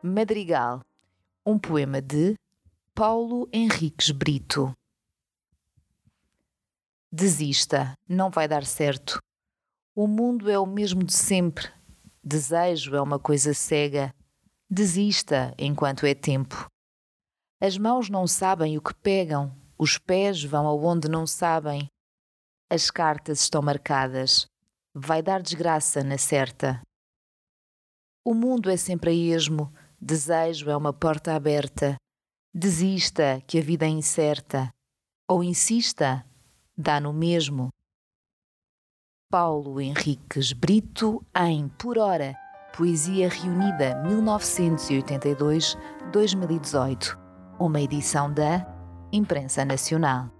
Madrigal, um poema de Paulo Henriques Brito. Desista, não vai dar certo. O mundo é o mesmo de sempre. Desejo é uma coisa cega. Desista enquanto é tempo. As mãos não sabem o que pegam, os pés vão aonde não sabem. As cartas estão marcadas. Vai dar desgraça na certa. O mundo é sempre a esmo Desejo é uma porta aberta. Desista, que a vida é incerta. Ou insista, dá no mesmo. Paulo Henriques Brito em Por Hora, Poesia Reunida 1982-2018, uma edição da Imprensa Nacional.